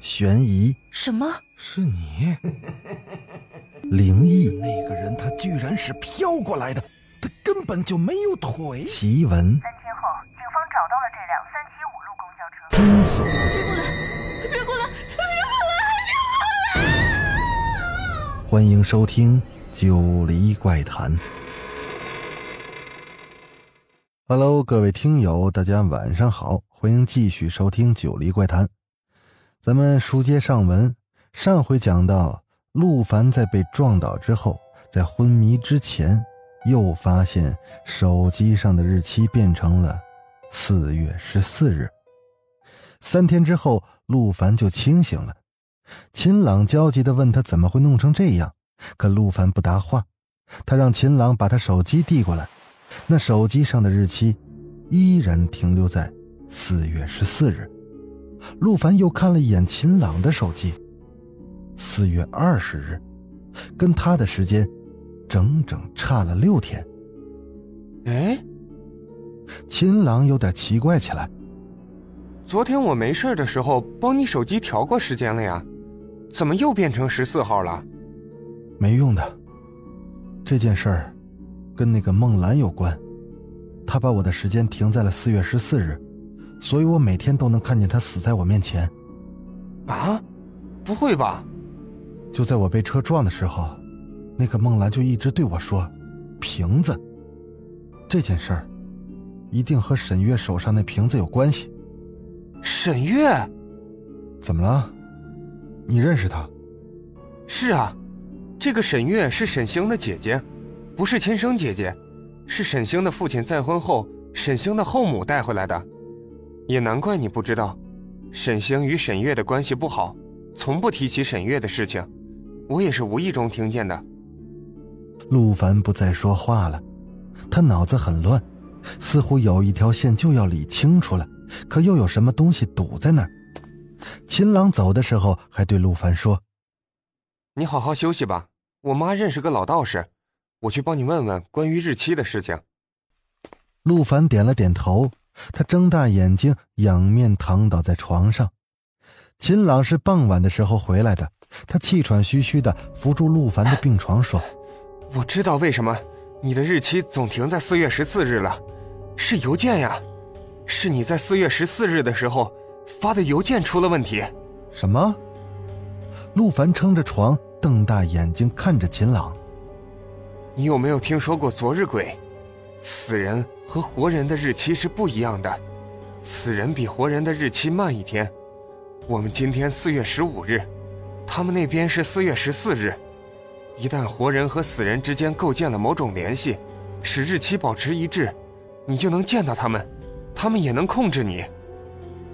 悬疑，什么？是你？灵异，那个人他居然是飘过来的，他根本就没有腿。奇闻，三天后，警方找到了这辆三七五路公交车。惊悚，别过来！别过来！别过来！别过来欢迎收听《九黎怪谈》。Hello，各位听友，大家晚上好，欢迎继续收听《九黎怪谈》。咱们书接上文，上回讲到陆凡在被撞倒之后，在昏迷之前，又发现手机上的日期变成了四月十四日。三天之后，陆凡就清醒了。秦朗焦急地问他怎么会弄成这样，可陆凡不答话。他让秦朗把他手机递过来，那手机上的日期依然停留在四月十四日。陆凡又看了一眼秦朗的手机，四月二十日，跟他的时间整整差了六天。哎，秦朗有点奇怪起来。昨天我没事的时候帮你手机调过时间了呀，怎么又变成十四号了？没用的，这件事儿跟那个孟兰有关，他把我的时间停在了四月十四日。所以我每天都能看见他死在我面前。啊，不会吧？就在我被车撞的时候，那个梦兰就一直对我说：“瓶子。”这件事儿，一定和沈月手上那瓶子有关系。沈月？怎么了？你认识她？是啊，这个沈月是沈星的姐姐，不是亲生姐姐，是沈星的父亲再婚后，沈星的后母带回来的。也难怪你不知道，沈星与沈月的关系不好，从不提起沈月的事情。我也是无意中听见的。陆凡不再说话了，他脑子很乱，似乎有一条线就要理清楚了，可又有什么东西堵在那儿。秦朗走的时候还对陆凡说：“你好好休息吧，我妈认识个老道士，我去帮你问问关于日期的事情。”陆凡点了点头。他睁大眼睛，仰面躺倒在床上。秦朗是傍晚的时候回来的，他气喘吁吁的扶住陆凡的病床，说：“我知道为什么你的日期总停在四月十四日了，是邮件呀，是你在四月十四日的时候发的邮件出了问题。”什么？陆凡撑着床，瞪大眼睛看着秦朗：“你有没有听说过昨日鬼？死人？”和活人的日期是不一样的，死人比活人的日期慢一天。我们今天四月十五日，他们那边是四月十四日。一旦活人和死人之间构建了某种联系，使日期保持一致，你就能见到他们，他们也能控制你。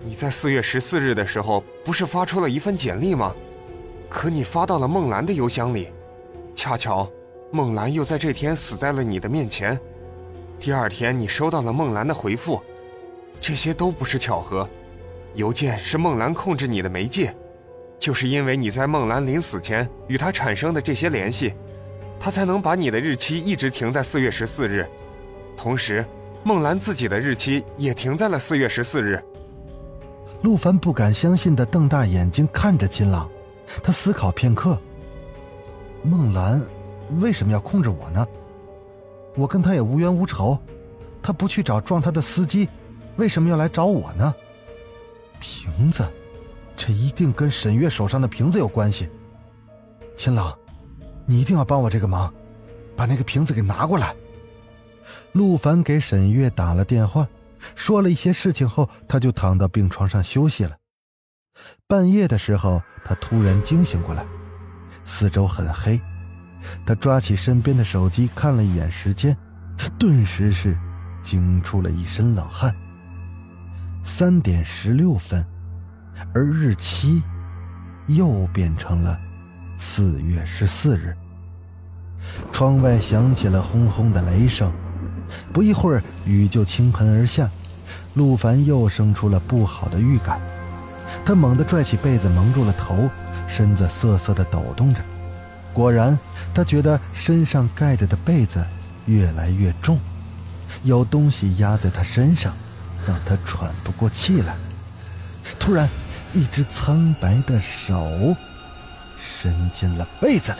你在四月十四日的时候不是发出了一份简历吗？可你发到了孟兰的邮箱里，恰巧孟兰又在这天死在了你的面前。第二天，你收到了孟兰的回复，这些都不是巧合。邮件是孟兰控制你的媒介，就是因为你在孟兰临死前与她产生的这些联系，她才能把你的日期一直停在四月十四日。同时，孟兰自己的日期也停在了四月十四日。陆凡不敢相信的瞪大眼睛看着金朗，他思考片刻：孟兰为什么要控制我呢？我跟他也无冤无仇，他不去找撞他的司机，为什么要来找我呢？瓶子，这一定跟沈月手上的瓶子有关系。秦朗，你一定要帮我这个忙，把那个瓶子给拿过来。陆凡给沈月打了电话，说了一些事情后，他就躺到病床上休息了。半夜的时候，他突然惊醒过来，四周很黑。他抓起身边的手机看了一眼时间，顿时是惊出了一身冷汗。三点十六分，而日期又变成了四月十四日。窗外响起了轰轰的雷声，不一会儿雨就倾盆而下。陆凡又生出了不好的预感，他猛地拽起被子蒙住了头，身子瑟瑟地抖动着。果然。他觉得身上盖着的被子越来越重，有东西压在他身上，让他喘不过气来。突然，一只苍白的手伸进了被子里。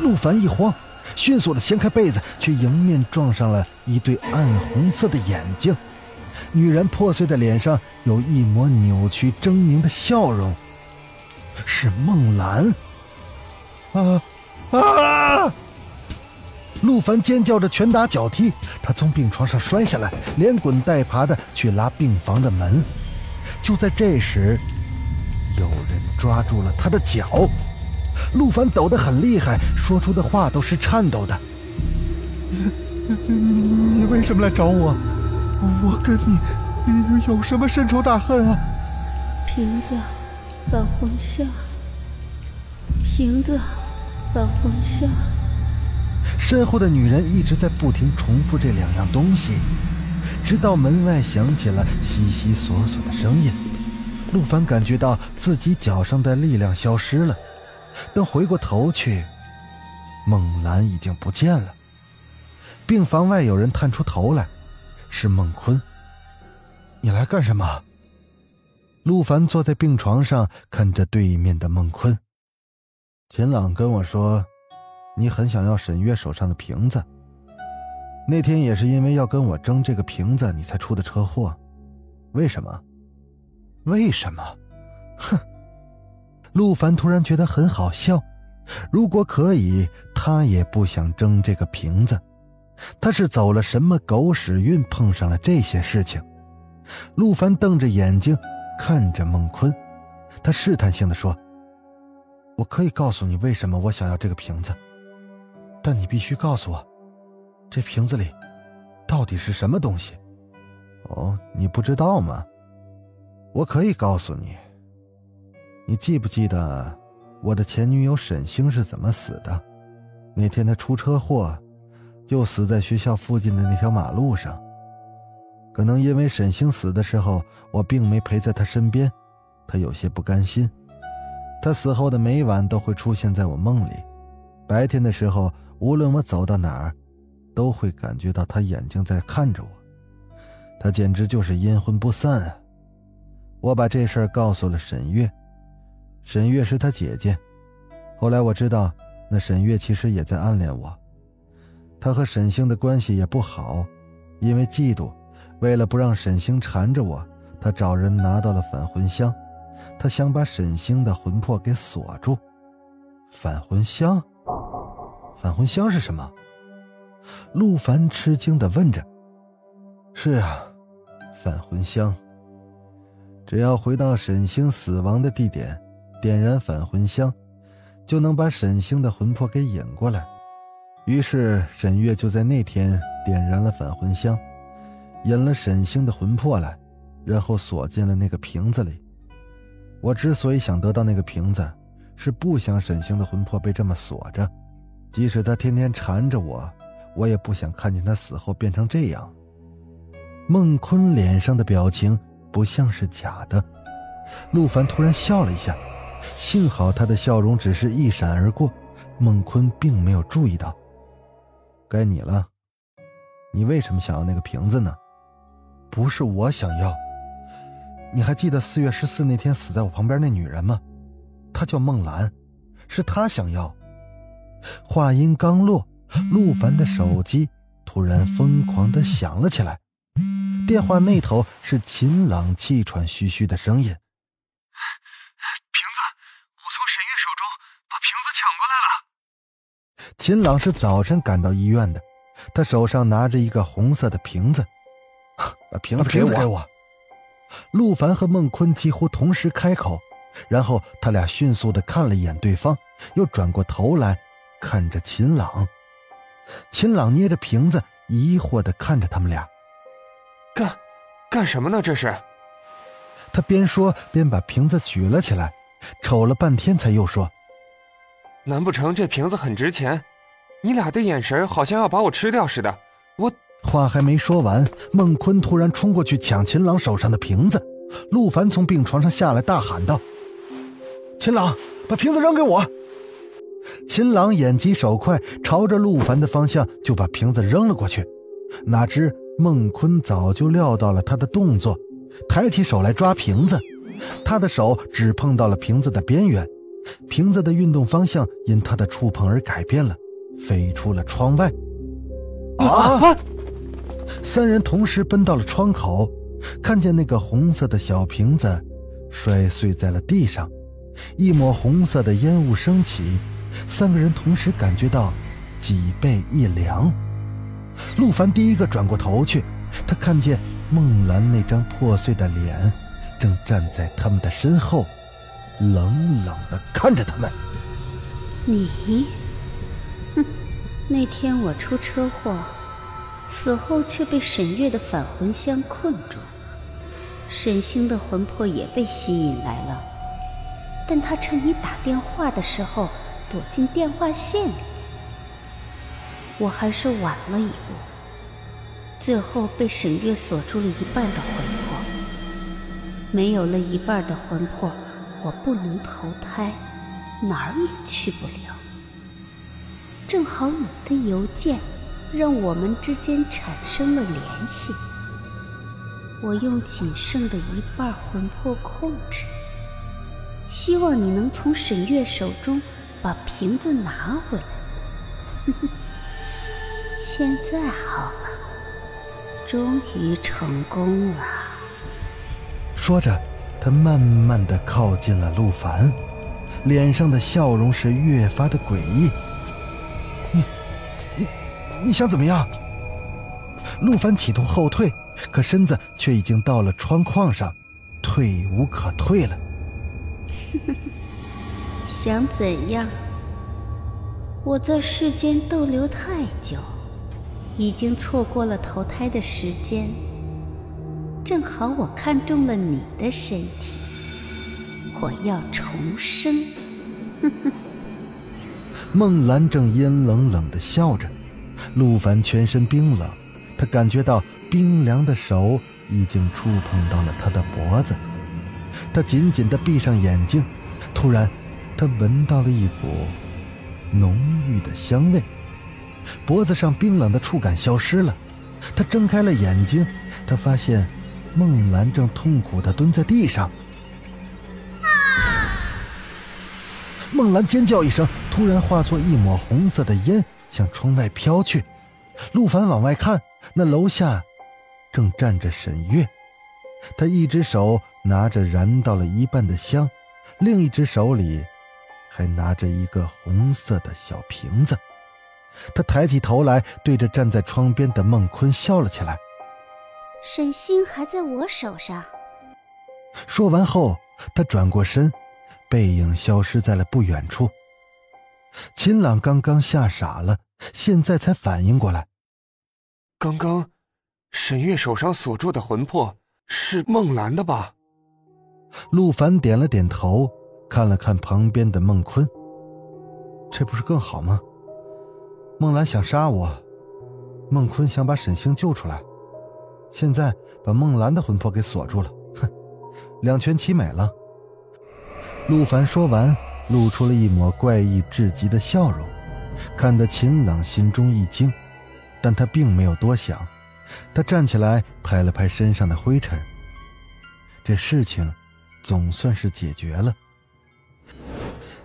陆凡一慌，迅速的掀开被子，却迎面撞上了一对暗红色的眼睛。女人破碎的脸上有一抹扭曲狰狞的笑容，是孟兰。啊啊！陆凡尖叫着拳打脚踢，他从病床上摔下来，连滚带爬的去拉病房的门。就在这时，有人抓住了他的脚。陆凡抖得很厉害，说出的话都是颤抖的。你你你为什么来找我？我跟你有什么深仇大恨啊？瓶子，返魂香。瓶子，返魂香。身后的女人一直在不停重复这两样东西，直到门外响起了悉悉索索的声音。陆凡感觉到自己脚上的力量消失了。等回过头去，孟兰已经不见了。病房外有人探出头来，是孟坤。你来干什么？陆凡坐在病床上，看着对面的孟坤。秦朗跟我说。你很想要沈月手上的瓶子，那天也是因为要跟我争这个瓶子，你才出的车祸。为什么？为什么？哼！陆凡突然觉得很好笑。如果可以，他也不想争这个瓶子。他是走了什么狗屎运，碰上了这些事情？陆凡瞪着眼睛看着孟坤，他试探性的说：“我可以告诉你为什么我想要这个瓶子。”但你必须告诉我，这瓶子里到底是什么东西？哦，你不知道吗？我可以告诉你。你记不记得我的前女友沈星是怎么死的？那天她出车祸，就死在学校附近的那条马路上。可能因为沈星死的时候我并没陪在她身边，她有些不甘心。他死后的每晚都会出现在我梦里，白天的时候。无论我走到哪儿，都会感觉到他眼睛在看着我，他简直就是阴魂不散啊！我把这事儿告诉了沈月，沈月是他姐姐。后来我知道，那沈月其实也在暗恋我。他和沈星的关系也不好，因为嫉妒，为了不让沈星缠着我，他找人拿到了返魂香，他想把沈星的魂魄给锁住。返魂香。返魂香是什么？陆凡吃惊的问着。是啊，返魂香。只要回到沈星死亡的地点，点燃返魂香，就能把沈星的魂魄给引过来。于是沈月就在那天点燃了返魂香，引了沈星的魂魄来，然后锁进了那个瓶子里。我之所以想得到那个瓶子，是不想沈星的魂魄被这么锁着。即使他天天缠着我，我也不想看见他死后变成这样。孟坤脸上的表情不像是假的。陆凡突然笑了一下，幸好他的笑容只是一闪而过，孟坤并没有注意到。该你了，你为什么想要那个瓶子呢？不是我想要。你还记得四月十四那天死在我旁边那女人吗？她叫孟兰，是她想要。话音刚落，陆凡的手机突然疯狂的响了起来。电话那头是秦朗气喘吁吁的声音：“瓶子，我从沈月手中把瓶子抢过来了。”秦朗是早晨赶到医院的，他手上拿着一个红色的瓶子，把瓶子给我。陆凡和孟坤几乎同时开口，然后他俩迅速的看了一眼对方，又转过头来。看着秦朗，秦朗捏着瓶子，疑惑的看着他们俩。干，干什么呢？这是。他边说边把瓶子举了起来，瞅了半天，才又说：“难不成这瓶子很值钱？你俩的眼神好像要把我吃掉似的。”我话还没说完，孟坤突然冲过去抢秦朗手上的瓶子。陆凡从病床上下来，大喊道：“秦朗，把瓶子扔给我！”秦朗眼疾手快，朝着陆凡的方向就把瓶子扔了过去。哪知孟坤早就料到了他的动作，抬起手来抓瓶子。他的手只碰到了瓶子的边缘，瓶子的运动方向因他的触碰而改变了，飞出了窗外。啊！三人同时奔到了窗口，看见那个红色的小瓶子摔碎在了地上，一抹红色的烟雾升起，三个人同时感觉到脊背一凉。陆凡第一个转过头去，他看见孟兰那张破碎的脸，正站在他们的身后，冷冷的看着他们。你，哼，那天我出车祸，死后却被沈月的返魂香困住，沈星的魂魄也被吸引来了，但他趁你打电话的时候躲进电话线里。我还是晚了一步，最后被沈月锁住了一半的魂魄。没有了一半的魂魄，我不能投胎，哪儿也去不了。正好你的邮件，让我们之间产生了联系。我用仅剩的一半魂魄控制，希望你能从沈月手中把瓶子拿回来。哼哼。现在好了，终于成功了。说着，他慢慢的靠近了陆凡，脸上的笑容是越发的诡异。你，想怎么样？陆凡企图后退，可身子却已经到了窗框上，退无可退了。想怎样？我在世间逗留太久。已经错过了投胎的时间，正好我看中了你的身体，我要重生。孟兰正阴冷冷的笑着，陆凡全身冰冷，他感觉到冰凉的手已经触碰到了他的脖子，他紧紧的闭上眼睛，突然，他闻到了一股浓郁的香味。脖子上冰冷的触感消失了，他睁开了眼睛，他发现孟兰正痛苦的蹲在地上。孟兰尖叫一声，突然化作一抹红色的烟向窗外飘去。陆凡往外看，那楼下正站着沈月，他一只手拿着燃到了一半的香，另一只手里还拿着一个红色的小瓶子。他抬起头来，对着站在窗边的孟坤笑了起来。沈星还在我手上。说完后，他转过身，背影消失在了不远处。秦朗刚刚吓傻了，现在才反应过来。刚刚，沈月手上锁住的魂魄是孟兰的吧？陆凡点了点头，看了看旁边的孟坤。这不是更好吗？孟兰想杀我，孟坤想把沈星救出来，现在把孟兰的魂魄给锁住了，哼，两全其美了。陆凡说完，露出了一抹怪异至极的笑容，看得秦朗心中一惊，但他并没有多想，他站起来拍了拍身上的灰尘，这事情总算是解决了。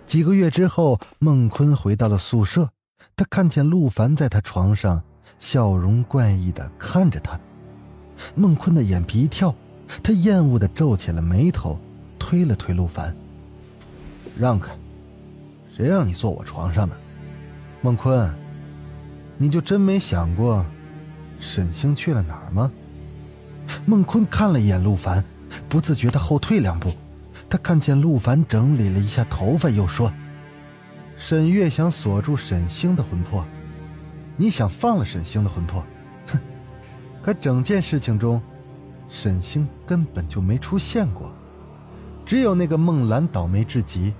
几个月之后，孟坤回到了宿舍。他看见陆凡在他床上，笑容怪异的看着他。孟坤的眼皮一跳，他厌恶的皱起了眉头，推了推陆凡：“让开，谁让你坐我床上的？”孟坤，你就真没想过，沈星去了哪儿吗？孟坤看了一眼陆凡，不自觉的后退两步。他看见陆凡整理了一下头发，又说。沈月想锁住沈星的魂魄，你想放了沈星的魂魄？哼！可整件事情中，沈星根本就没出现过，只有那个孟兰倒霉至极，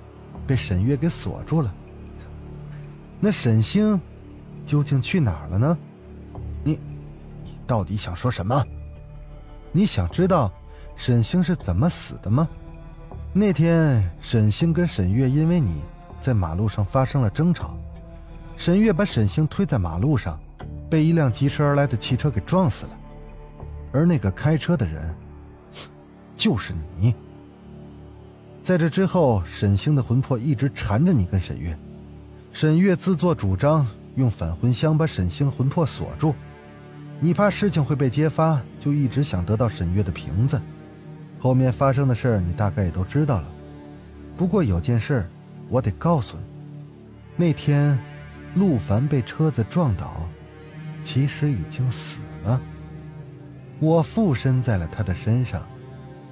被沈月给锁住了。那沈星究竟去哪儿了呢？你，你到底想说什么？你想知道沈星是怎么死的吗？那天沈星跟沈月因为你。在马路上发生了争吵，沈月把沈星推在马路上，被一辆疾驰而来的汽车给撞死了。而那个开车的人，就是你。在这之后，沈星的魂魄一直缠着你跟沈月，沈月自作主张用返魂香把沈星魂魄锁住，你怕事情会被揭发，就一直想得到沈月的瓶子。后面发生的事儿你大概也都知道了，不过有件事我得告诉你，那天陆凡被车子撞倒，其实已经死了。我附身在了他的身上，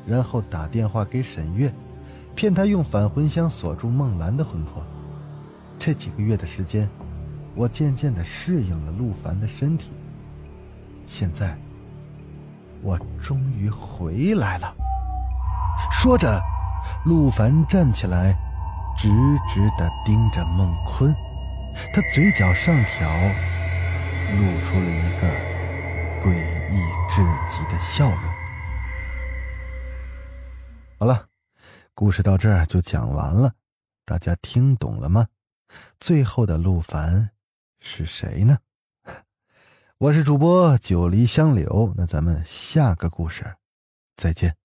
然后打电话给沈月，骗他用返魂香锁住孟兰的魂魄。这几个月的时间，我渐渐的适应了陆凡的身体。现在，我终于回来了。说着，陆凡站起来，直直的盯着孟坤，他嘴角上挑，露出了一个。诡异至极的笑容。好了，故事到这儿就讲完了，大家听懂了吗？最后的陆凡是谁呢？我是主播九黎香柳，那咱们下个故事再见。